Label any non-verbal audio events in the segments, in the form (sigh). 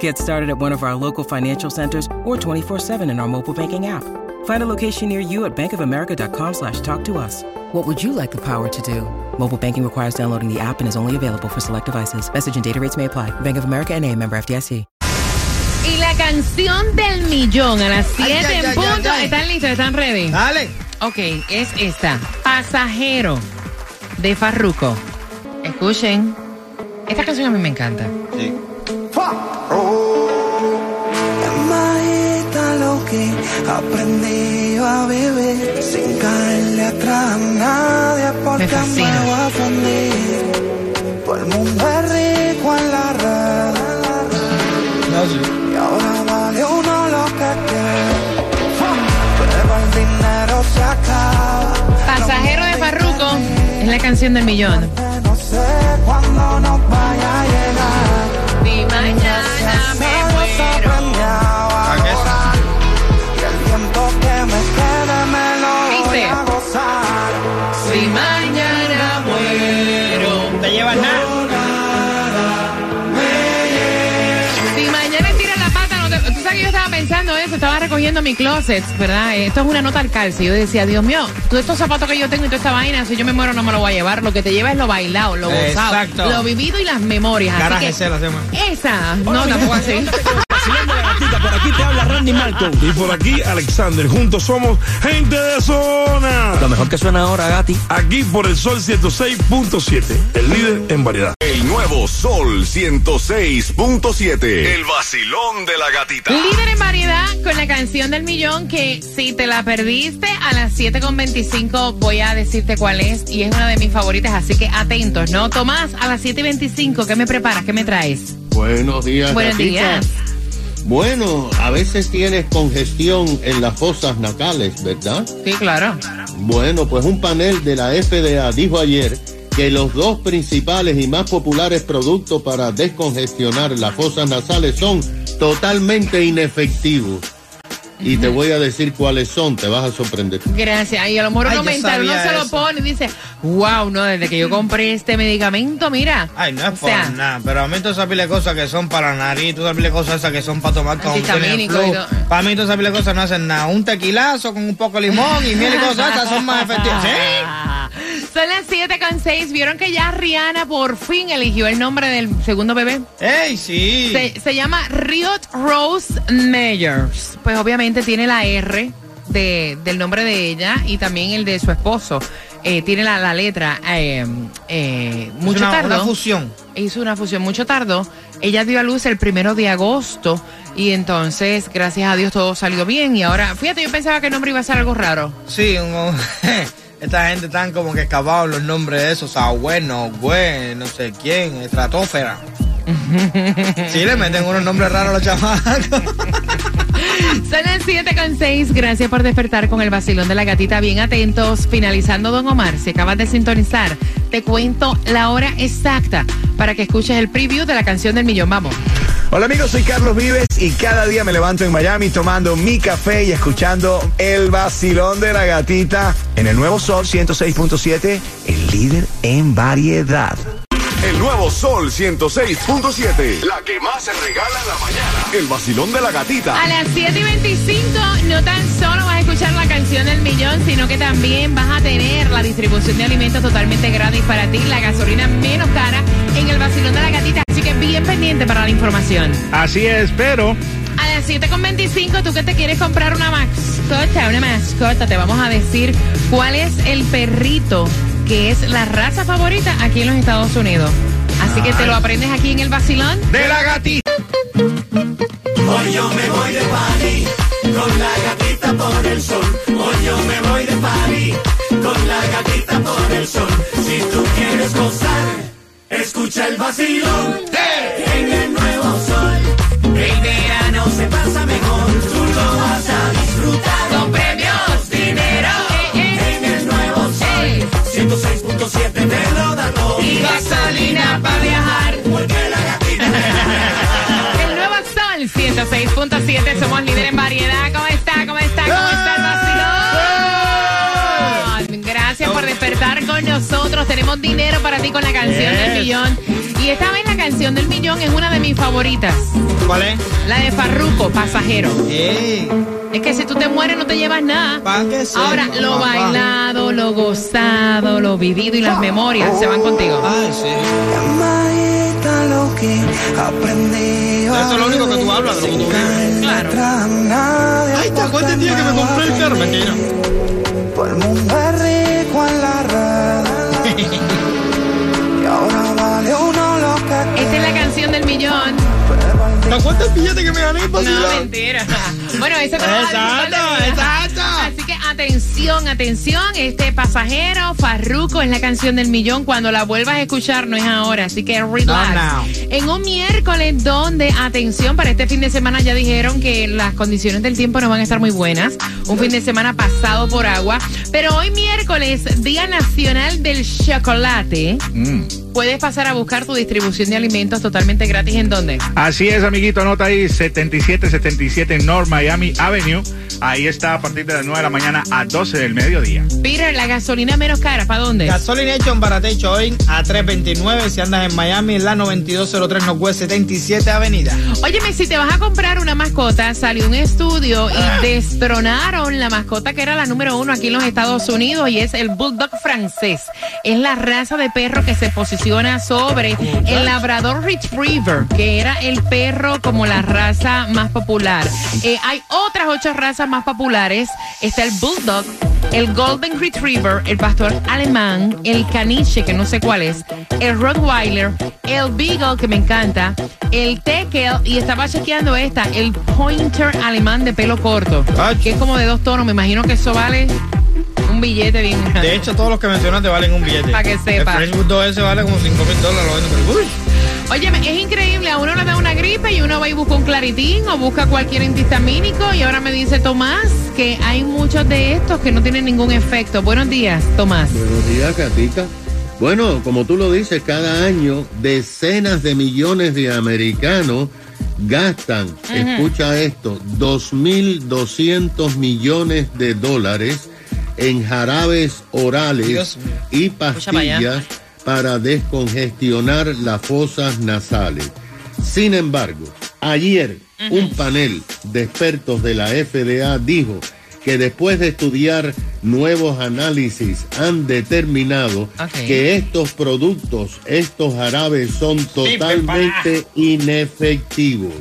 Get started at one of our local financial centers or 24-7 in our mobile banking app. Find a location near you at bankofamerica.com slash talk to us. What would you like the power to do? Mobile banking requires downloading the app and is only available for select devices. Message and data rates may apply. Bank of America and a member FDIC. Y la canción del millón a las 7 Ay, ay, en ay, punto. ay, ay. ¿Están listos? ¿Están ready? Dale. Ok, es esta. Pasajero de Farruko. Escuchen. Esta canción a mí me encanta. Sí. Majita lo que aprendió a vivir sin caerle atrás a nadie porque Me voy a fundir. Todo el mundo es rico en la red No, sí. y ahora vale uno lo que quiere. Pero el dinero se acaba. Pasajero de Farruko es la canción del millón. No sé cuándo nos vaya a pensando eso, estaba recogiendo mi closet, ¿verdad? Eh, Esto es una nota al calce. Yo decía, Dios mío, todos estos zapatos que yo tengo y toda esta vaina, si yo me muero no me lo voy a llevar. Lo que te lleva es lo bailado, lo gozado, Exacto. lo vivido y las memorias. Así Garaje que se (laughs) la hacemos. esa, no, tampoco así. Por aquí te habla Randy Malcolm. Y por aquí, Alexander. Juntos somos gente de zona. Lo mejor que suena ahora, Gati. Aquí por el Sol 106.7, el líder en variedad. Nuevo Sol 106.7. El vacilón de la gatita. Líder en variedad con la canción del millón que si te la perdiste a las 7.25 voy a decirte cuál es y es una de mis favoritas, así que atentos, ¿no? Tomás, a las 7.25, ¿qué me preparas? ¿Qué me traes? Buenos días. Buenos gatita. días. Bueno, a veces tienes congestión en las fosas nasales, ¿verdad? Sí, claro. Bueno, pues un panel de la FDA dijo ayer que los dos principales y más populares productos para descongestionar las fosas nasales son totalmente inefectivos. Y te voy a decir cuáles son, te vas a sorprender. Gracias. Y a lo mejor Ay, uno mental, uno se lo pone y dice, wow, no, desde que yo compré este medicamento, mira. Ay, no es O por sea, nada, pero a mí todas esas de cosas que son para la nariz, todas esas de cosas esas que son para tomar con flu. y todo. Para mí todas esas de cosas no hacen nada. Un tequilazo con un poco de limón y miel y cosas esas son más efectivas. (laughs) ¿Sí? Son las 7 con 6. ¿Vieron que ya Rihanna por fin eligió el nombre del segundo bebé? ¡Ey, sí! Se, se llama Riot Rose Meyers. Pues obviamente tiene la R de, del nombre de ella y también el de su esposo. Eh, tiene la, la letra. eh, eh, mucho una, tardó. una fusión. hizo una fusión mucho tardó. Ella dio a luz el primero de agosto y entonces, gracias a Dios, todo salió bien. Y ahora, fíjate, yo pensaba que el nombre iba a ser algo raro. Sí, un- (laughs) esta gente tan como que excavados los nombres de esos, bueno, güey, no sé quién, estratosfera. (laughs) sí, le meten unos nombres raros a los chamacos. (laughs) (laughs) Son las 7 con 6. Gracias por despertar con el vacilón de la gatita. Bien atentos. Finalizando, don Omar, si acabas de sintonizar, te cuento la hora exacta para que escuches el preview de la canción del millón. Vamos. Hola amigos, soy Carlos Vives y cada día me levanto en Miami tomando mi café y escuchando el vacilón de la gatita en el nuevo Sol 106.7, el líder en variedad. El nuevo Sol 106.7. La que más se regala en la mañana. El vacilón de la gatita. A las 7 y 25, no tan solo vas a escuchar la canción del millón, sino que también vas a tener la distribución de alimentos totalmente gratis para ti, la gasolina menos cara en el vacilón de la gatita. Así que bien pendiente para la información. Así es, pero A las 7.25, tú que te quieres comprar una mascota, una mascota, te vamos a decir cuál es el perrito que es la raza favorita aquí en los Estados Unidos. Así que te lo aprendes aquí en el vacilón. De la gatita. Hoy yo me voy de party con la gatita por el sol. Hoy yo me voy de party con la gatita por el sol. Si tú quieres gozar, escucha el vacilón en el nuevo Tenemos dinero para ti con la canción del millón. Y esta vez la canción del millón es una de mis favoritas. ¿Cuál es? La de Farruko, Pasajero. Ey, Es que si tú te mueres no te llevas nada. pa' que sepa, Ahora, lo papá. bailado, lo gozado, lo vivido y las memorias se van contigo. Ay, sí. Llamadita lo que aprendí. Eso es lo único que tú hablas, de lo que tú vives. Claro. Ay, ¿te acuerdas el día que me compré el carro? Mentira. El mundo Esta es la canción del millón. ¿Te acuerdas el billete que me gané No, mentira. (laughs) Bueno, eso te lo vas a disfrutar de Exacto, exacto. Así que atención, atención. Este pasajero, Farruko, es la canción del millón. Cuando la vuelvas a escuchar, no es ahora. Así que relax. No, no. En un miércoles donde, atención, para este fin de semana ya dijeron que las condiciones del tiempo no van a estar muy buenas. Un fin de semana pasado por agua. Pero hoy miércoles, Día Nacional del Chocolate. Puedes pasar a buscar tu distribución de alimentos totalmente gratis. ¿En dónde? Así es, amiguito, anota ahí 7777 North Miami Avenue. Ahí está a partir de las 9 de la mañana a 12 del mediodía. Peter, la gasolina menos cara, ¿para dónde? Gasolination Baratecho hoy a 329 si andas en Miami en la 9203 Northwest 77 Avenida. Óyeme, si te vas a comprar una mascota, salió un estudio y destronaron la mascota que era la número uno aquí en los Estados Unidos y es el Bulldog francés. Es la raza de perro que se posiciona sobre el Labrador Retriever, que era el perro como la raza más popular. Eh, hay otras ocho razas más populares. Está el Bulldog, el Golden Retriever, el Pastor Alemán, el Caniche, que no sé cuál es, el Rottweiler, el Beagle, que me encanta, el Tekel, y estaba chequeando esta, el Pointer Alemán de pelo corto, que es como de dos tonos. Me imagino que eso vale un billete bien grande. De hecho, todos los que mencionaste valen un billete. Pa' que sepa. El French Bulldog ese vale como 5 mil dólares. Uy. Óyeme, es increíble, a uno le da una gripe y uno va y busca un claritín o busca cualquier antihistamínico y ahora me dice Tomás que hay muchos de estos que no tienen ningún efecto. Buenos días, Tomás. Buenos días, Katica. Bueno, como tú lo dices, cada año decenas de millones de americanos gastan, escucha esto, 2.200 millones de dólares en jarabes orales y pastillas para descongestionar las fosas nasales. Sin embargo, ayer un panel de expertos de la FDA dijo que después de estudiar nuevos análisis han determinado que estos productos, estos jarabes son totalmente inefectivos.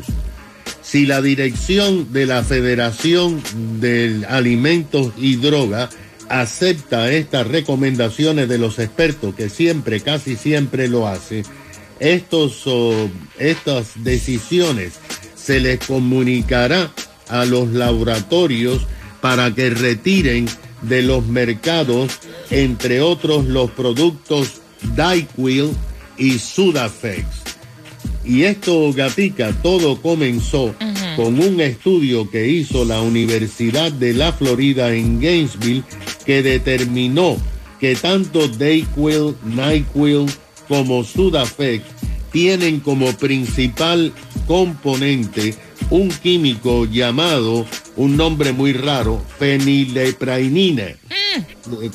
Si la dirección de la Federación de Alimentos y Droga acepta estas recomendaciones de los expertos, que siempre, casi siempre lo hace, estos, oh, estas decisiones se les comunicará a los laboratorios para que retiren de los mercados, entre otros, los productos Dayquil y Sudafex. Y esto, Gatica, todo comenzó con un estudio que hizo la Universidad de la Florida en Gainesville que determinó que tanto Dayquil, NyQuil como Sudafex tienen como principal componente un químico llamado, un nombre muy raro, fenileprainina,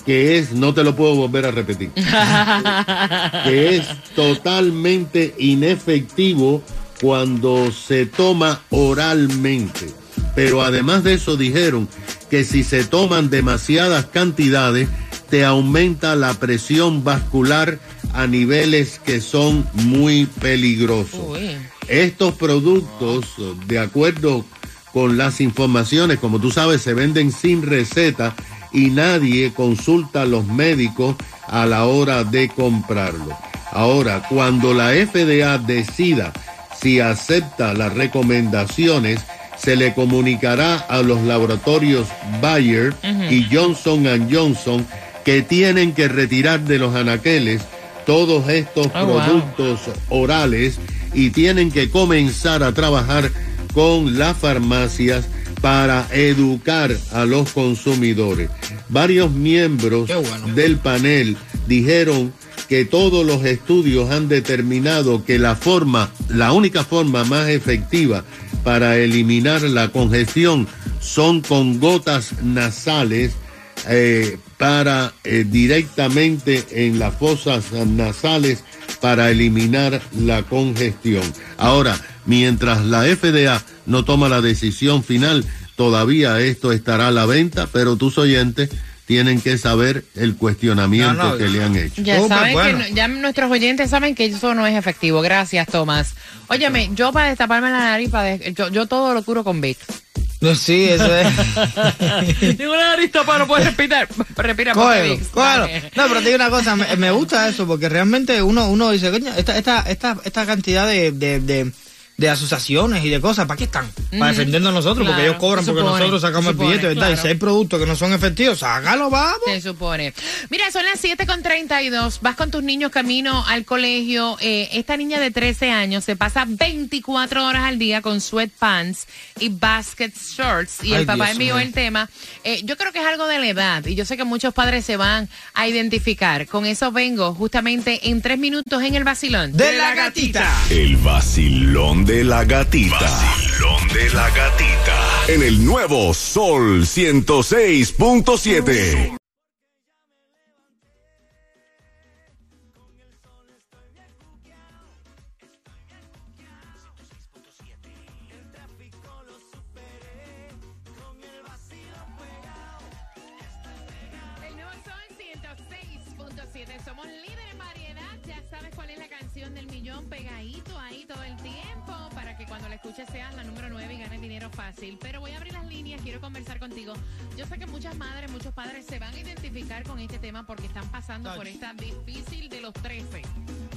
que es, no te lo puedo volver a repetir, (laughs) que es totalmente inefectivo cuando se toma oralmente. Pero además de eso dijeron que si se toman demasiadas cantidades, te aumenta la presión vascular a niveles que son muy peligrosos. Uy. Estos productos, de acuerdo con las informaciones. Como tú sabes, se venden sin receta y nadie consulta a los médicos a la hora de comprarlo. Ahora, cuando la FDA decida si acepta las recomendaciones, se le comunicará a los laboratorios Bayer y Johnson Johnson que tienen que retirar de los anaqueles todos estos Oh, wow. productos orales y tienen que comenzar a trabajar con las farmacias para educar a los consumidores. Varios miembros del panel dijeron que todos los estudios han determinado que la forma, la única forma más efectiva para eliminar la congestión son con gotas nasales eh, para eh, directamente en las fosas nasales para eliminar la congestión. Ahora, mientras la FDA no toma la decisión final, todavía esto estará a la venta, pero tus oyentes tienen que saber el cuestionamiento No, no, que le han hecho. Ya saben que ya nuestros oyentes saben que eso no es efectivo. Gracias, Tomás. Óyeme, yo para destaparme la nariz, para yo, yo todo lo curo con Vic. No, sí, eso es. (laughs) Tengo la nariz tapada, no puedes respirar. Respira, Cógelo, cógelo. No, pero te digo una cosa, me, me gusta eso, porque realmente uno, uno dice, coño, esta, esta, esta, esta cantidad de, de, de, de asociaciones y de cosas, ¿para qué están? Para defendernos a nosotros, porque ellos cobran porque nosotros sacamos el billete, ¿verdad? Y si hay productos que no son efectivos, sácalo, vamos. Se supone. Mira, son las 7 con 32. Vas con tus niños camino al colegio. Eh, esta niña de 13 años se pasa 24 horas al día con sweatpants y basket shorts. Y Ay, el papá Dios envió el tema. Eh, yo creo que es algo de la edad. Y yo sé que muchos padres se van a identificar. Con eso vengo justamente en tres minutos en el vacilón. De la gatita. El vacilón de la gatita. Vacilón de la gatita. En el nuevo Sol 106.7. 106.7. Somos líderes en variedad. Ya sabes cuál es la canción del millón pegadito ahí todo el tiempo para que cuando la escuches seas la número 9 y ganes dinero fácil. Pero voy a abrir las líneas, quiero conversar contigo. Yo sé que muchas madres, muchos padres se van a identificar con este tema porque están pasando por esta difícil de los 13.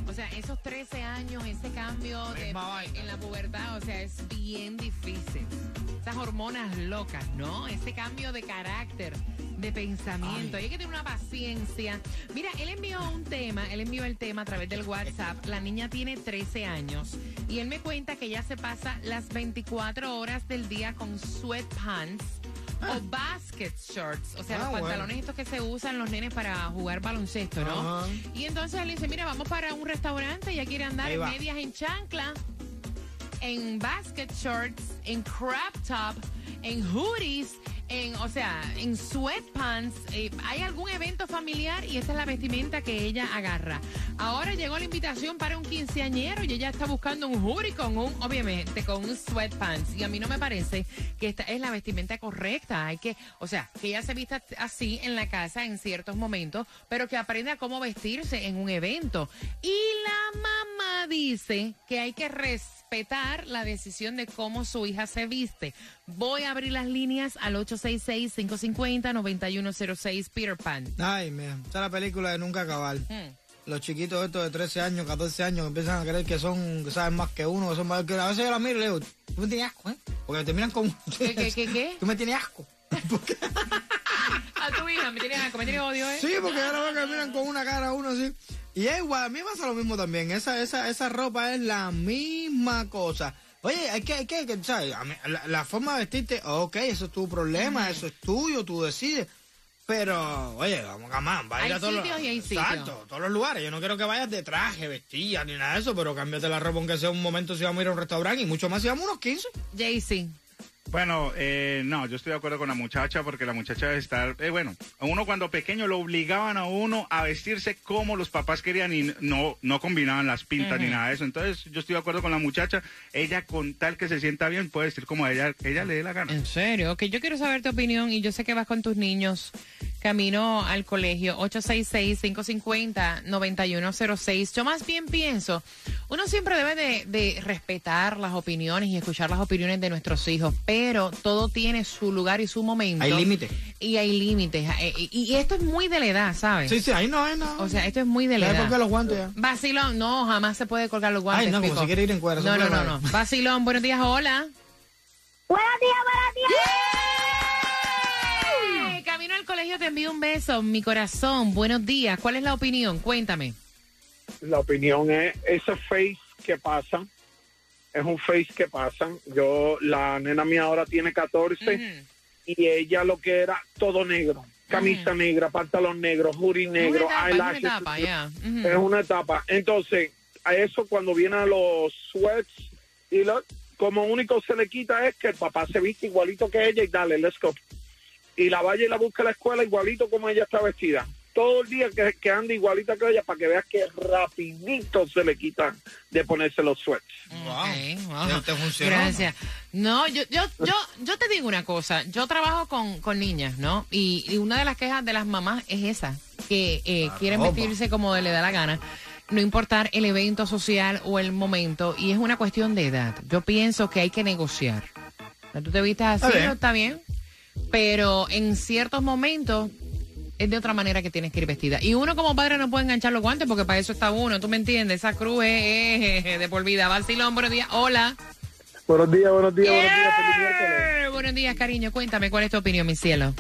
O sea, esos 13 años, ese cambio de, en la pubertad, o sea, es bien difícil. Esas hormonas locas, ¿no? Ese cambio de carácter, de pensamiento. Hay que tener una paciencia. Mira, él envió un tema, él envió el tema a través del WhatsApp. La niña tiene 13 años y él me cuenta que ella se pasa las 24 horas del día con sweatpants. O basket shorts, o sea, Ah, los bueno. pantalones estos que se usan los nenes para jugar baloncesto, ¿no? Y entonces él dice, mira, vamos para un restaurante, ella quiere andar en medias en chancla, en basket shorts, en crop top, en hoodies, en, o sea, en sweatpants. Eh, hay algún evento familiar y esta es la vestimenta que ella agarra. Ahora llegó la invitación para un quinceañero y ella está buscando un hoodie con un, obviamente, con un sweatpants. Y a mí no me parece que esta es la vestimenta correcta. Hay que, o sea, que ella se vista así en la casa en ciertos momentos, pero que aprenda cómo vestirse en un evento. Y la mamá dice que hay que respetar la decisión de cómo su hija se viste. Voy a abrir las líneas al 866-550-9106 Peter Pan. Ay, mira, esta es la película de nunca acabar. Hmm. Los chiquitos estos de 13 años, 14 años, empiezan a creer que son, que saben más que uno, que son más que A veces yo la miro y le digo, tú me tienes asco, ¿eh? Porque te miran como... ¿Qué, qué, qué, qué? (laughs) Tú me tienes asco. (laughs) A tu hija, me tienes asco, me tienes odio, ¿eh? Sí, porque ahora veo que miran con una cara a uno así. Y es igual, a mí me pasa lo mismo también. Esa, esa, esa ropa es la misma cosa. Oye, hay que, hay que, que, ¿sabes? La, la forma de vestirte, ok, eso es tu problema, eso es tuyo, tú decides. Pero, oye, vamos a más, va a ir a todos los- sitios y hay sitios. Exacto, todos los lugares. Yo no quiero que vayas de traje, vestida, ni nada de eso, pero cámbiate la ropa aunque sea un momento si vamos a ir a un restaurante y mucho más si vamos a unos 15. Jaycee. Bueno, eh, no, yo estoy de acuerdo con la muchacha porque la muchacha debe estar, eh, bueno, a uno cuando pequeño lo obligaban a uno a vestirse como los papás querían y no, no combinaban las pintas ni nada de eso. Entonces yo estoy de acuerdo con la muchacha, ella con tal que se sienta bien puede vestir como ella, ella le dé la gana. En serio, ok, yo quiero saber tu opinión y yo sé que vas con tus niños camino al colegio, 866-550-9106. Yo más bien pienso, uno siempre debe de, de respetar las opiniones y escuchar las opiniones de nuestros hijos, pero todo tiene su lugar y su momento. Hay límites. Y hay límites. Eh, Y, y esto es muy de la edad, ¿sabes? Sí, sí, ahí no, ahí no. O sea, esto es muy de la edad. colgué los guantes ya. Vacilón, no, jamás se puede colgar los guantes. Ay, no, como Pico. si quiere ir en cuero, eso No, no, no, valer. no. Vacilón, buenos días, hola. Buenos días, buenos días. Hey, camino al colegio, te envío un beso, mi corazón. Buenos días. ¿Cuál es la opinión? Cuéntame. La opinión es, ese face que pasa, es un face que pasan. Yo, la nena mía ahora tiene 14 y ella lo que era todo negro. Camisa negra, pantalón negro, hoodie negro, una etapa, eyelashes. una etapa. Es una etapa. Entonces, a eso cuando vienen los sweats y lo, como único se le quita es que el papá se viste igualito que ella y dale, let's go. Y la vaya y la busca a la escuela igualito como ella está vestida. Todo el día que, que ande igualita que ella para que veas que rapidito se le quita de ponerse los sweats. Wow. Ya te funcionó. Gracias. No, yo, yo, yo, yo te digo una cosa. Yo trabajo con, con niñas, ¿no? Y, y una de las quejas de las mamás es esa, que eh, quieren ropa. vestirse como le da la gana, no importar el evento social o el momento, y es una cuestión de edad. Yo pienso que hay que negociar. Tú te vistes así, Está bien. ¿no? está bien, pero en ciertos momentos es de otra manera que tienes que ir vestida. Y uno como padre no puede enganchar los guantes porque para eso está uno, ¿tú me entiendes? Esa cruz es, es de por vida. Vacilón, buenos días. Hola. Buenos días, buenos días, buenos días, feliz Buenos días, cariño. Cuéntame, ¿cuál es tu opinión, mi cielo?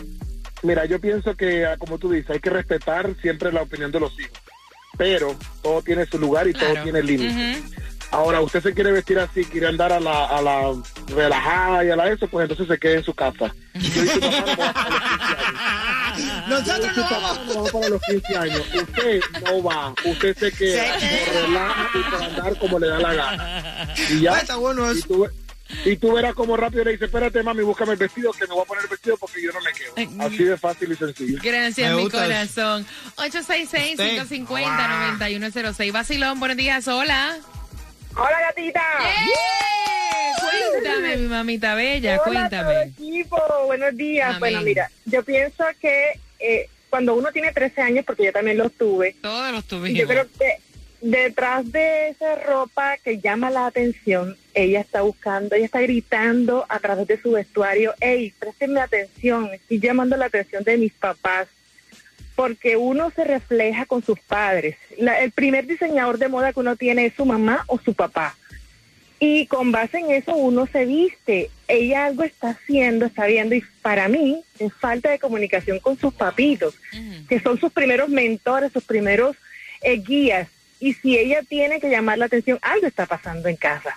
Mira, yo pienso que, ah, como tú dices, hay que respetar siempre la opinión de los hijos. Pero todo tiene su lugar y todo tiene límites. Ujú. Ahora, usted se quiere vestir así, quiere andar a la, a la relajada y a la eso, pues entonces se quede en su casa. Yo (laughs) y su mamá no vamos para los 15 años. Yo y Nosotros no vamos. para los 15 años. Usted no va. Usted se queda, Se se relaja y para andar como le da la gana. Y ya. Ah, está bueno y eso. tú, y tú verás como rápido le dice, espérate, mami, búscame el vestido, que me voy a poner el vestido porque yo no me quedo. Así de fácil y sencillo. Gracias, Me mi corazón. 866-550-9106. Vacilón, buenos días. Hola. Hola, gatita. ¡Eh! Cuéntame, mi mamita bella, Hola, todo cuéntame. equipo. Buenos días. Amén. Bueno, mira, yo pienso que eh, cuando uno tiene 13 años, porque yo también los tuve, Todos los tuvimos. yo creo que detrás de esa ropa que llama la atención, ella está buscando, ella está gritando a través de su vestuario, hey, préstenme atención, estoy llamando la atención de mis papás, porque uno se refleja con sus padres. La- el primer diseñador de moda que uno tiene es su mamá o su papá. Y con base en eso uno se viste. Ella algo está haciendo, está viendo, y para mí es falta de comunicación con sus papitos, que son sus primeros mentores, sus primeros eh, guías. Y si ella tiene que llamar la atención, algo está pasando en casa.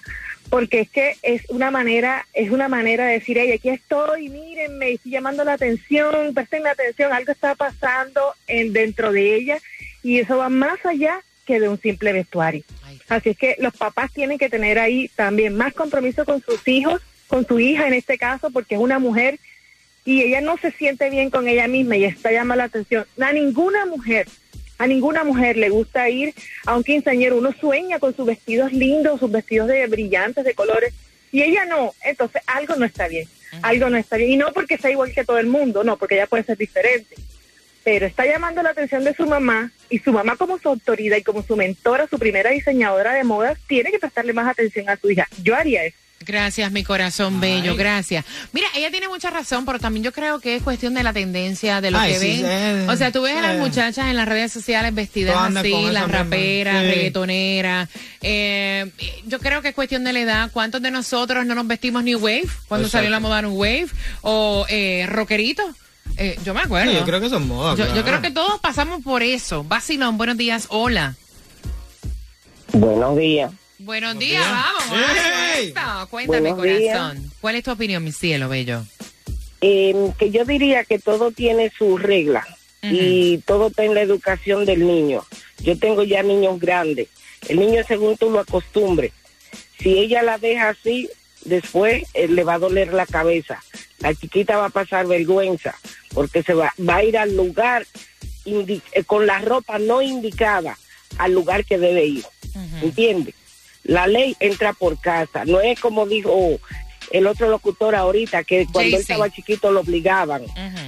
Porque es que es una manera, es una manera de decir, hey, aquí estoy, mírenme, estoy llamando la atención, prestenme atención, algo está pasando en, dentro de ella y eso va más allá que de un simple vestuario. Así es que los papás tienen que tener ahí también más compromiso con sus hijos, con su hija en este caso, porque es una mujer y ella no se siente bien con ella misma y está llamando la atención. A ninguna mujer, a ninguna mujer le gusta ir a un quinceañero. Uno sueña con sus vestidos lindos, sus vestidos de brillantes, de colores, y ella no. Entonces algo no está bien, algo no está bien. Y no porque sea igual que todo el mundo, no, porque ella puede ser diferente. Pero está llamando la atención de su mamá y su mamá como su autoridad y como su mentora, su primera diseñadora de modas, tiene que prestarle más atención a su hija. Yo haría eso. Gracias, mi corazón bello, gracias. Mira, ella tiene mucha razón, pero también yo creo que es cuestión de la tendencia, de lo Ay, que sí, ven. sí, o sea, tú ves a las sí. muchachas en las redes sociales vestidas así, las raperas, Sí. reggaetoneras. Eh, yo creo que es cuestión de la edad. ¿Cuántos de nosotros no nos vestimos New Wave cuando Exacto. salió la moda New Wave? O eh, rockerito. Eh, yo me acuerdo. Sí, yo creo que son modas. Yo, yo creo que todos pasamos por eso. Vacilón, buenos días, hola. Buenos días. Buenos días, días. vamos. ¡Ey! vamos, esto. Cuéntame, Buenos días. corazón. ¿Cuál es tu opinión, mi cielo bello? Eh, que yo diría que todo tiene su regla y todo está en la educación del niño. Yo tengo ya niños grandes. El niño según tú lo acostumbres. Si ella la deja así, después eh, le va a doler la cabeza. La chiquita va a pasar vergüenza porque se va, va a ir al lugar eh, con la ropa no indicada al lugar que debe ir. ¿Entiendes? La ley entra por casa. No es como dijo el otro locutor ahorita, que cuando él estaba chiquito lo obligaban.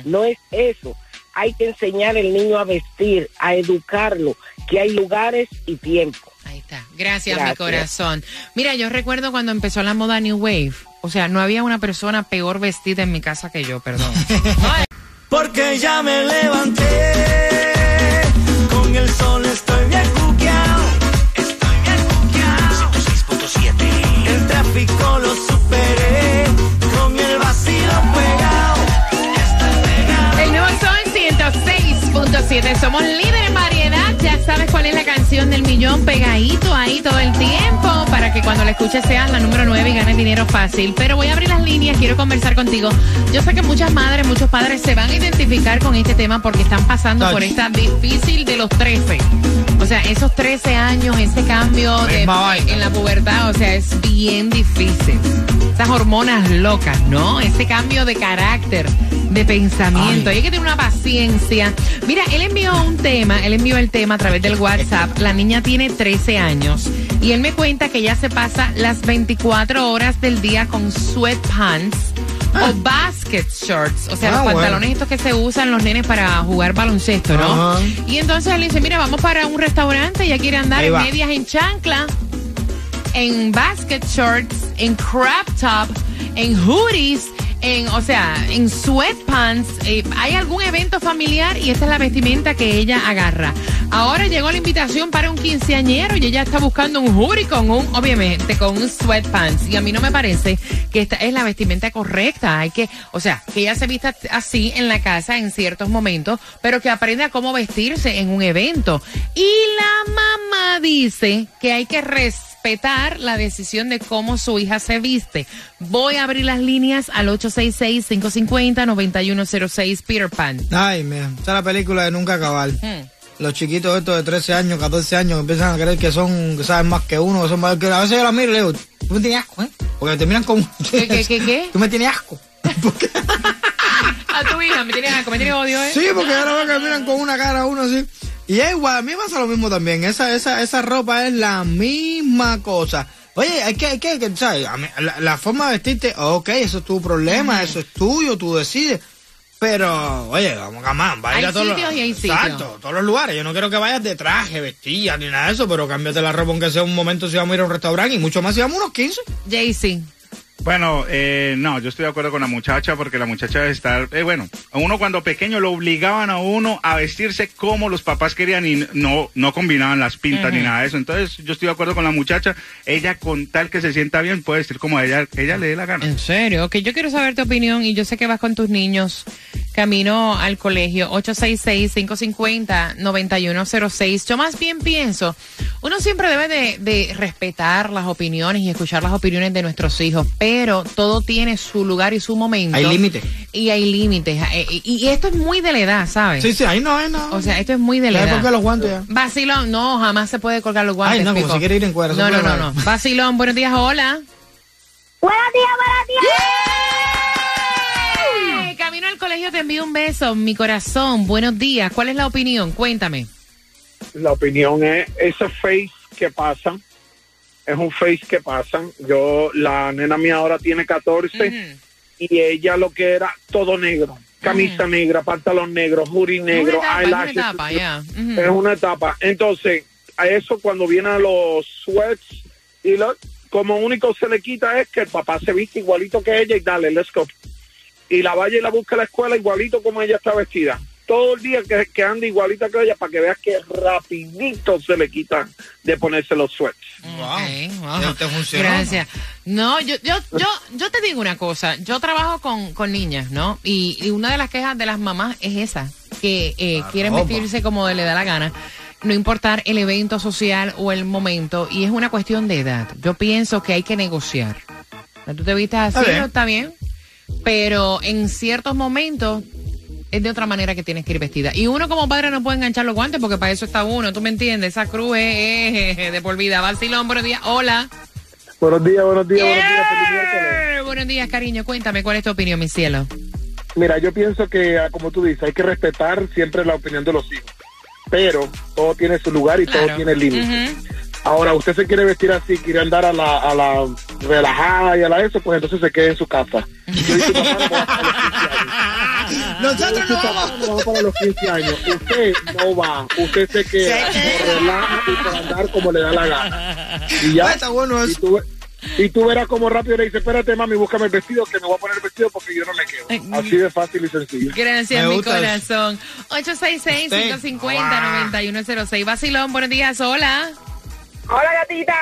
No es eso. hay que enseñar al niño a vestir, a educarlo, que hay lugares y tiempo. Ahí está. Gracias, mi Gracias. corazón. Mira, yo recuerdo cuando empezó la moda New Wave. O sea, no había una persona peor vestida en mi casa que yo, perdón. (laughs) Porque ya me levanté, con el sol 7. Somos líderes en variedad. Ya sabes cuál es la canción del millón pegadito ahí todo el tiempo para que cuando la escuches seas la número 9 y ganes dinero fácil. Pero voy a abrir las líneas, quiero conversar contigo. Yo sé que muchas madres, muchos padres se van a identificar con este tema porque están pasando por esta difícil de los 13. O sea, esos 13 años, ese cambio de, en la pubertad, o sea, es bien difícil. Esas hormonas locas, ¿no? Ese cambio de carácter, de pensamiento. Ay. Hay que tener una paciencia. Mira, él envió un tema, él envió el tema a través del WhatsApp. La niña tiene 13 años y él me cuenta que ella se pasa las 24 horas del día con sweatpants. O basket shorts, o sea, Ah, los bueno. pantalones estos que se usan los nenes para jugar baloncesto, ¿no? Y entonces él dice, mira, vamos para un restaurante, ella quiere andar en medias en chancla, en basket shorts, en crop top, en hoodies, en, o sea, en sweatpants. Eh, hay algún evento familiar y esta es la vestimenta que ella agarra. Ahora llegó la invitación para un quinceañero y ella está buscando un hoodie con un, obviamente, con un sweatpants. Y a mí no me parece que esta es la vestimenta correcta. Hay que, o sea, que ella se vista así en la casa en ciertos momentos, pero que aprenda cómo vestirse en un evento. Y la mamá dice que hay que respetar la decisión de cómo su hija se viste. Voy a abrir las líneas al 866-550-9106 Peter Pan. Ay, mira, esa es la película de nunca acabar. Hmm. Los chiquitos estos de 13 años, 14 años, que empiezan a creer que son, que saben más que uno, que son más que a veces yo la miro y le digo, tú me tienes asco, ¿eh? Porque te miran como... ¿Qué, qué, qué, qué? (laughs) Tú me tienes asco. (laughs) (laughs) A tu hija, me tienes asco, me tienes odio, ¿eh? Sí, porque ahora veo que miran con una cara a uno así. Y es igual, a mí me pasa lo mismo también. Esa, esa, esa ropa es la misma cosa. Oye, hay que, hay que, que, ¿sabes? La, la forma de vestirte, ok, eso es tu problema, eso es tuyo, tú decides. Pero, oye, vamos a va a ir a todos los. Exacto, todos los lugares. Yo no quiero que vayas de traje, vestida, ni nada de eso, pero cámbiate la ropa aunque sea un momento si vamos a ir a un restaurante y mucho más si vamos unos 15. Jaycee. Bueno, eh, no, yo estoy de acuerdo con la muchacha porque la muchacha debe estar, eh, bueno, a uno cuando pequeño lo obligaban a uno a vestirse como los papás querían y no, no combinaban las pintas ni nada de eso. Entonces yo estoy de acuerdo con la muchacha, ella con tal que se sienta bien puede vestir como ella, ella le dé la gana. En serio, ok, yo quiero saber tu opinión y yo sé que vas con tus niños camino al colegio 866-550-9106. Yo más bien pienso, uno siempre debe de, de respetar las opiniones y escuchar las opiniones de nuestros hijos, pero todo tiene su lugar y su momento. Hay límites. Y hay límites. eh, Y, y esto es muy de la edad, ¿sabes? Sí, sí, ahí no, ahí no. O sea, esto es muy de la edad. los guantes ya. Vacilón, no, jamás se puede colgar los guantes. Ay, no, como Pico. si quiere ir en cuero, No, no, no, no. Vacilón, buenos días, hola. Buenos días, buenos días. Hey, camino al colegio te envío un beso, mi corazón. Buenos días. ¿Cuál es la opinión? Cuéntame. La opinión es, ese face que pasa, es un face que pasa. Yo, la nena mía ahora tiene 14 y ella lo que era todo negro. Camisa negra, pantalón negro, hoodie negro, una etapa, es una etapa, ya. Ujú. Es una etapa. Entonces, a eso cuando vienen los sweats y lo, como único se le quita es que el papá se viste igualito que ella y dale, let's go. Y la vaya y la busca a la escuela igualito como ella está vestida. Todo el día que, que ande igualita que ella para que veas que rapidito se le quitan de ponerse los. Ok, wow. Te funcionó. Gracias. No, yo, yo, yo, yo te digo una cosa. Yo trabajo con, con niñas, ¿no? Y, y una de las quejas de las mamás es esa, que eh, quieren vestirse como le da la gana, no importar el evento social o el momento, y es una cuestión de edad. Yo pienso que hay que negociar. Tú te vistes así, Está bien. ¿no? está bien, pero en ciertos momentos es de otra manera que tienes que ir vestida. Y uno como padre no puede enganchar los guantes porque para eso está uno, ¿tú me entiendes? Esa cruz es, es de por vida. Vacilón, buenos días. Hola. Buenos días, buenos días, buenos días, feliz Buenos días, cariño. Cuéntame, ¿cuál es tu opinión, mi cielo? Mira, yo pienso que, ah, como tú dices, hay que respetar siempre la opinión de los hijos. Pero todo tiene su lugar y todo tiene límites. Ujú. Ahora, usted se quiere vestir así, quiere andar a la, a la relajada y a la eso, pues entonces se quede en su casa. Yo y su mamá nos vamos a los 15 años. Nosotros no vamos. No vamos para los 15 años. Usted no va. Usted se queda por relaja y por andar como le da la gana. Y ya. Está bueno Y tú, y tú verás como rápido le dice, espérate mami, búscame el vestido, que me voy a poner el vestido porque yo no me quedo. Así de fácil y sencillo. Gracias, Me mi corazón. 866-550-9106. Vacilón, buenos días, hola. Hola, gatita.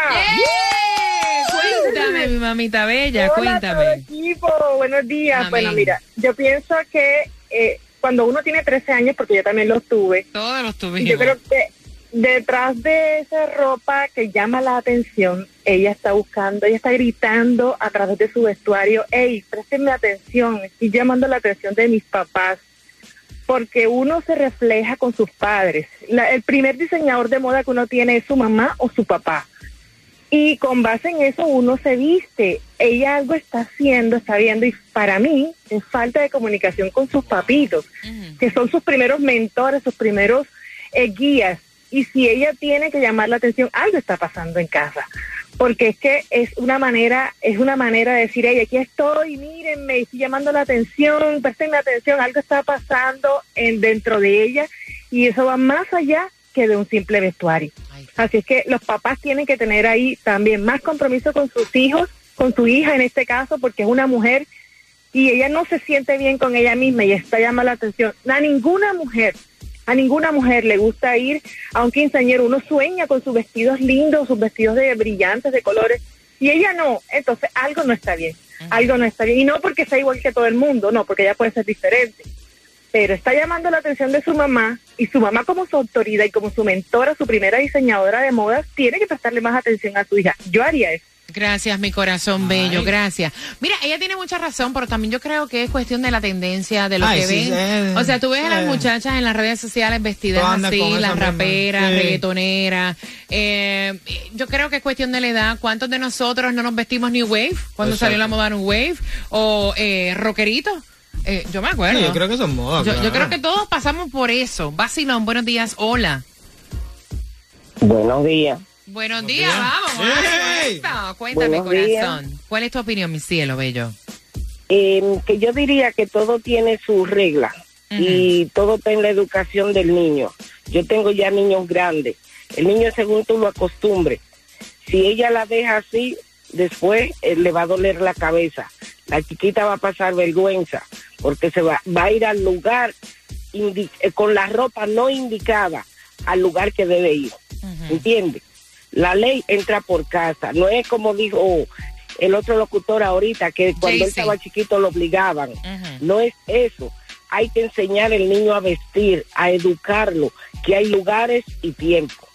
Cuéntame, mi mamita bella, Hola, cuéntame. todo equipo. Buenos días. Amén. Bueno, mira, yo pienso que eh, cuando uno tiene 13 años, porque yo también los tuve, Todos los tuvimos. yo creo que detrás de esa ropa que llama la atención, ella está buscando, ella está gritando a través de su vestuario, hey, préstenme atención, estoy llamando la atención de mis papás, porque uno se refleja con sus padres. La- el primer diseñador de moda que uno tiene es su mamá o su papá. Y con base en eso uno se viste. Ella algo está haciendo, está viendo, y para mí es falta de comunicación con sus papitos, que son sus primeros mentores, sus primeros eh, guías. Y si ella tiene que llamar la atención, algo está pasando en casa. Porque es que es una manera, es una manera de decir, hey, aquí estoy, mírenme, estoy llamando la atención, prestenme atención, algo está pasando en, dentro de ella y eso va más allá que de un simple vestuario. Así es que los papás tienen que tener ahí también más compromiso con sus hijos, con su hija en este caso, porque es una mujer y ella no se siente bien con ella misma y está llamando la atención. A ninguna mujer, a ninguna mujer le gusta ir a un quinceañero. Uno sueña con sus vestidos lindos, sus vestidos de brillantes, de colores, y ella no. Entonces algo no está bien, algo no está bien. Y no porque sea igual que todo el mundo, no, porque ella puede ser diferente pero está llamando la atención de su mamá y su mamá como su autoridad y como su mentora, su primera diseñadora de modas, tiene que prestarle más atención a su hija. Yo haría eso. Gracias, mi corazón bello, gracias. Mira, ella tiene mucha razón, pero también yo creo que es cuestión de la tendencia, de lo Ay, que sí, ven. sí, o sea, tú ves a las sí. muchachas en las redes sociales vestidas así, las raperas, Sí. reggaetoneras. Eh, yo creo que es cuestión de la edad. ¿Cuántos de nosotros no nos vestimos New Wave cuando Exacto. salió la moda New Wave? O eh, rockerito. Eh, yo me acuerdo. Sí, yo creo que son modas. Yo, creo que todos pasamos por eso. Vacilón, buenos días, hola. Buenos días. Buenos días, vamos. ¡Ey! vamos. Cuéntame, Buenos días. corazón. ¿Cuál es tu opinión, mi cielo bello? Eh, que yo diría que todo tiene su regla y todo está en la educación del niño. Yo tengo ya niños grandes. El niño según tú lo acostumbres. Si ella la deja así, después eh, le va a doler la cabeza. La chiquita va a pasar vergüenza porque se va, va a ir al lugar eh, con la ropa no indicada al lugar que debe ir. ¿Entiendes? La ley entra por casa. No es como dijo el otro locutor ahorita, que cuando él estaba chiquito lo obligaban. No es eso. Hay que enseñar al niño a vestir, a educarlo, que hay lugares y tiempo.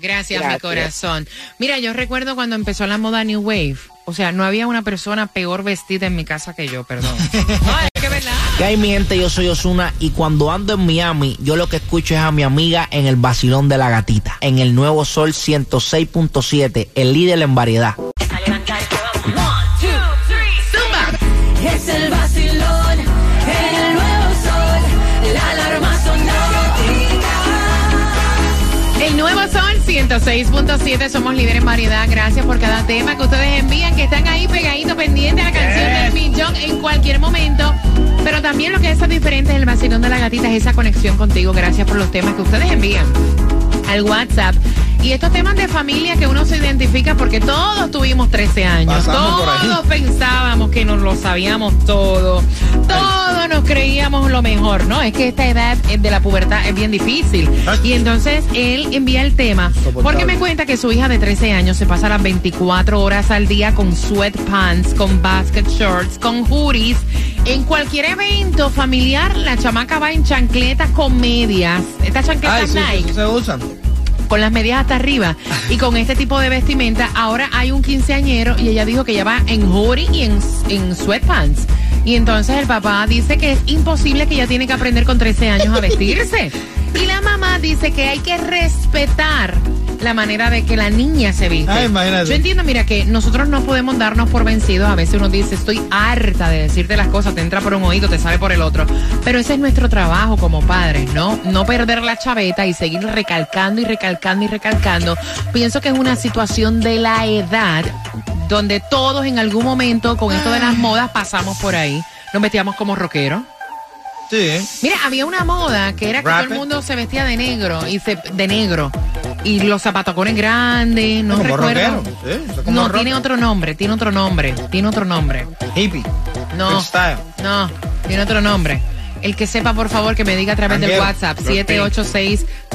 Gracias, mi Gracias. corazón. Mira, yo recuerdo cuando empezó la moda New Wave. O sea, no había una persona peor vestida en mi casa que yo, perdón. (laughs) No, es que es verdad. ¿Qué hay mi gente? Yo soy Osuna y cuando ando en Miami, yo lo que escucho es a mi amiga en el vacilón de la gatita, en el nuevo Sol 106.7, el líder en variedad. 106.7, somos líderes en variedad. Gracias por cada tema que ustedes envían, que están ahí pegaditos pendientes a la canción del millón en cualquier momento. Pero también lo que es diferente es el vacilón de la gatita, es esa conexión contigo. Gracias por los temas que ustedes envían al WhatsApp. Y estos temas de familia que uno se identifica porque todos tuvimos 13 años. Pasamos todos pensábamos que nos lo sabíamos todo. Todos nos creíamos lo mejor, ¿no? Es que esta edad eh, de la pubertad es bien difícil. Y entonces él envía el tema porque me cuenta que su hija de 13 años se pasa las 24 horas al día con sweatpants, con basket shorts, con hoodies. En cualquier evento familiar, la chamaca va en chancletas con medias. Estas chancletas sí, Nike sí se usan. con las medias hasta arriba (laughs) y con este tipo de vestimenta. Ahora hay un quinceañero y ella dijo que ella va en hoodie y en, en sweatpants. Y entonces el papá dice que es imposible que ella tiene que aprender con 13 años a vestirse. Y la mamá dice que hay que respetar la manera de que la niña se viste. Ay, imagínate. Yo entiendo, mira, que nosotros no podemos darnos por vencidos. A veces uno dice, estoy harta de decirte las cosas, te entra por un oído, te sale por el otro. Pero ese es nuestro trabajo como padres, ¿no? No perder la chaveta y seguir recalcando y recalcando y recalcando. Pienso que es una situación de la edad donde todos en algún momento con esto de las modas pasamos por ahí. Nos vestíamos como rockeros. Sí. Mira, había una moda que era que todo el mundo se vestía de negro y se, de negro. Y los zapatocones grandes, no Como recuerdo. rockero, sí, como no, rock. tiene otro nombre, tiene otro nombre, tiene otro nombre. Hippie. No, no, tiene otro nombre. El que sepa, por favor, que me diga a través del. WhatsApp, Rock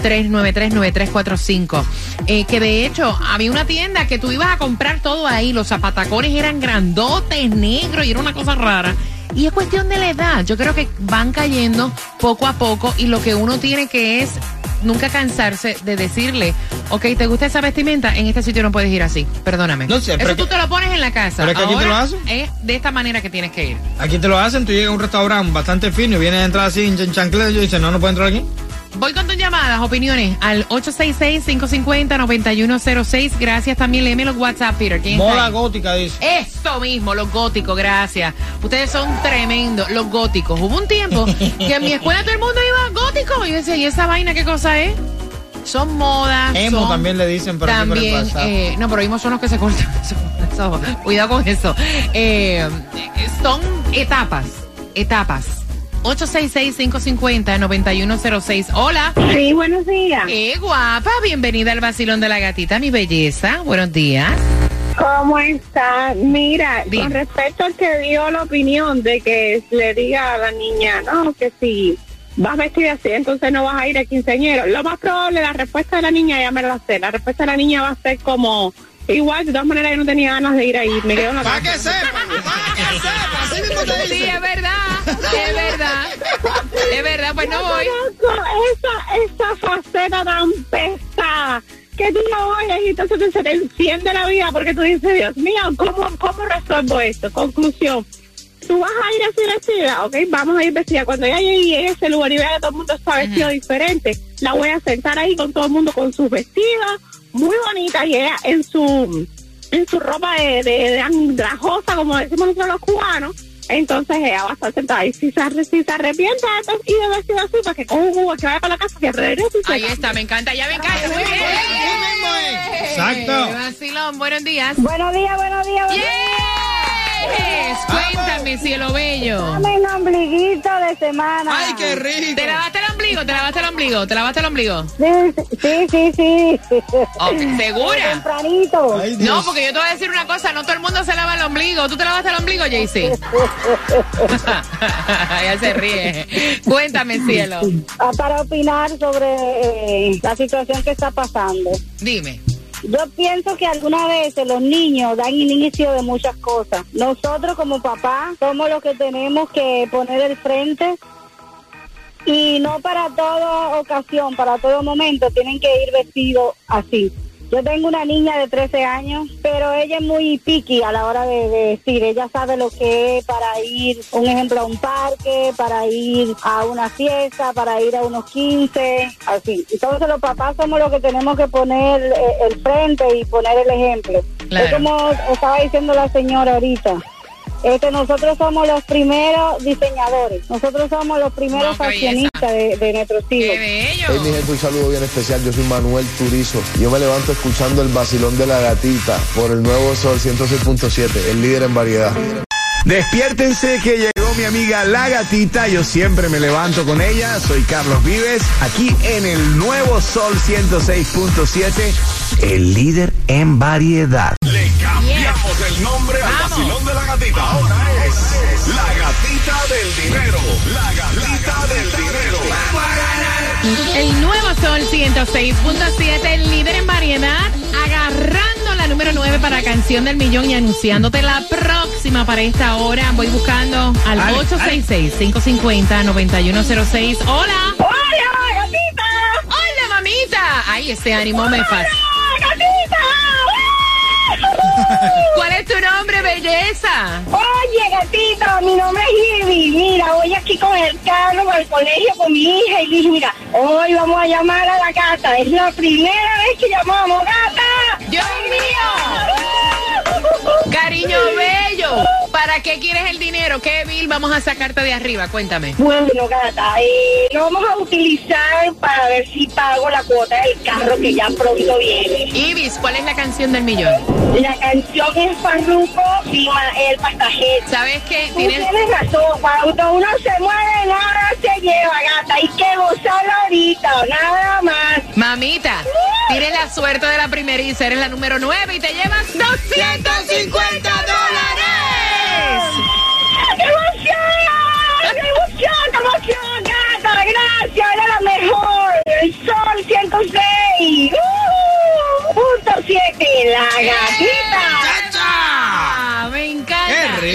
786-393-9345. Eh, que de hecho, había una tienda que tú ibas a comprar todo ahí, los zapatacones eran grandotes, negros, y era una cosa rara. Y es cuestión de la edad. Yo creo que van cayendo poco a poco y lo que uno tiene que es nunca cansarse de decirle, ok, ¿te gusta esa vestimenta? En este sitio no puedes ir así. Perdóname. No sé, pero Eso tú que- te lo pones en la casa. pero es que aquí te lo Ahora hacen. Es de esta manera que tienes que ir. Aquí te lo hacen, tú llegas a un restaurante bastante fino y vienes a entrar así en chan- chancletas y dices, no, no puedo entrar aquí. Voy con tus llamadas, opiniones al 866-550-9106. Gracias también, léeme los WhatsApp, Peter. ¿Quién Moda gótica, dice. Esto mismo, los góticos, gracias. Ustedes son tremendos, los góticos. Hubo un tiempo (laughs) que en mi escuela todo el mundo iba gótico. Y yo decía, ¿y esa vaina qué cosa es? Son modas. Emo son- también le dicen por aquí por el También, eh, no, pero emo son los que se cortan. (laughs) Cuidado con eso. Eh, son etapas, etapas. 866-550-9106. Hola. Sí, buenos días. ¡Qué guapa! Bienvenida al vacilón de la gatita, mi belleza. Buenos días. ¿Cómo está? Mira, con respecto al que dio la opinión de que le diga a la niña, no, que si vas vestida así, entonces no vas a ir a quinceañero. Lo más probable, la respuesta de la niña ya me la sé. La respuesta de la niña va a ser como, igual, de todas maneras yo no tenía ganas de ir ahí. Me quedo en la Para casa. que sepa, para que sepa, así mismo te Sí, dicen. es verdad. Es verdad. Es verdad, pues no voy. esa, esa faceta tan pesada que tú no oyes y entonces te- se te enciende la vida porque tú dices, Dios mío, ¿cómo, cómo resuelvo esto? Conclusión. Tú vas a ir así vestida, ok, vamos a ir vestida. Cuando ya llegue a ese lugar y vea que todo el mundo está vestido diferente, la voy a sentar ahí con todo el mundo con sus vestidos, muy bonita, y ella en su en su ropa de, de, de andrajosa, como decimos nosotros los cubanos. Entonces ella va a estar sentada y si se, arre- si se arrepiente entonces, y de vestido así, pues que con un jugo que vaya para la casa, que regrese y se Ahí está, me encanta, ya me encanta. Muy bien. Exacto. Vacilón, buenos días. Buenos días, buenos días. buenos Yes. Cuéntame, cielo bello. Dame un ombliguito de semana. Ay, qué rico. ¿Te el ombligo? ¿Te lavaste el ombligo? ¿Te lavaste el ombligo? Sí, sí, sí, sí. ¿Segura? Tempranito. Ay. No, porque yo te voy a decir una cosa, no todo el mundo se lava el ombligo. ¿Tú te lavaste el ombligo, Jaycee? (laughs) (laughs) Ella se ríe. Cuéntame, cielo. Ah, Para opinar sobre eh, la situación que está pasando. Dime. Yo pienso que algunas veces los niños dan inicio de muchas cosas. Nosotros como papás somos los que tenemos que poner el frente y no para toda ocasión, para todo momento tienen que ir vestidos así. Yo tengo una niña de 13 años, pero ella es muy picky a la hora de, de vestir. Ella sabe lo que es para ir, un ejemplo, a un parque, para ir a una fiesta, para ir a unos 15, así. Entonces los papás somos los que tenemos que poner eh, el frente y poner el ejemplo. Claro. Es como estaba diciendo la señora ahorita. Este, nosotros somos los primeros diseñadores, nosotros somos los primeros qué fashionistas de, de nuestros ¡Qué hijos. Hey, mi gente, un saludo bien especial. Yo soy Manuel Turizo. Yo me levanto escuchando el vacilón de la gatita por el nuevo Sol 106.7, el líder en variedad. Despiértense que llegó mi amiga La Gatita. Yo siempre me levanto con ella. Soy Carlos Vives, aquí en el nuevo Sol 106.7, el líder en variedad. Le cambiamos el nombre gatita. Ahora es la gatita del dinero. La gatita del dinero. El nuevo Sol 106.7, el líder en variedad, agarrando la número 9 para Canción del Millón y anunciándote la próxima para esta hora. Voy buscando al Ale, 866-550-9106. ¡Hola! ¡Hola, gatita! ¡Hola, mamita! ¡Ay, ese ánimo me fascina! Nombre, belleza? Oye, gatito, mi nombre es Ivy. Mira, voy aquí con el carro al colegio con mi hija y dije, mira, hoy vamos a llamar a la gata. Es la primera vez que llamamos gata. ¡Dios mío! Cariño bello. ¿Para qué quieres el dinero? ¿Qué bill vamos a sacarte de arriba? Cuéntame. Bueno, gata, eh, lo vamos a utilizar para ver si pago la cuota del carro que ya pronto viene. Ibis, ¿cuál es la canción del millón? La canción es Farruko y el pasajero. ¿Sabes qué? Tú Tienes- tienes razón, cuando uno se mueve, nada se lleva, gata. Hay que gozarlo ahorita, nada más. Mamita, tienes la suerte de la primeriza, eres la número 9 y te llevas 250 dólares. ¡Pasión gata! ¡Gracias! ¡Era la mejor! Sol 106! ¡Uh! ¡Punto 7! ¡La gatita! ¡Chacha! Ah, ¡Me encanta! ¡Qué!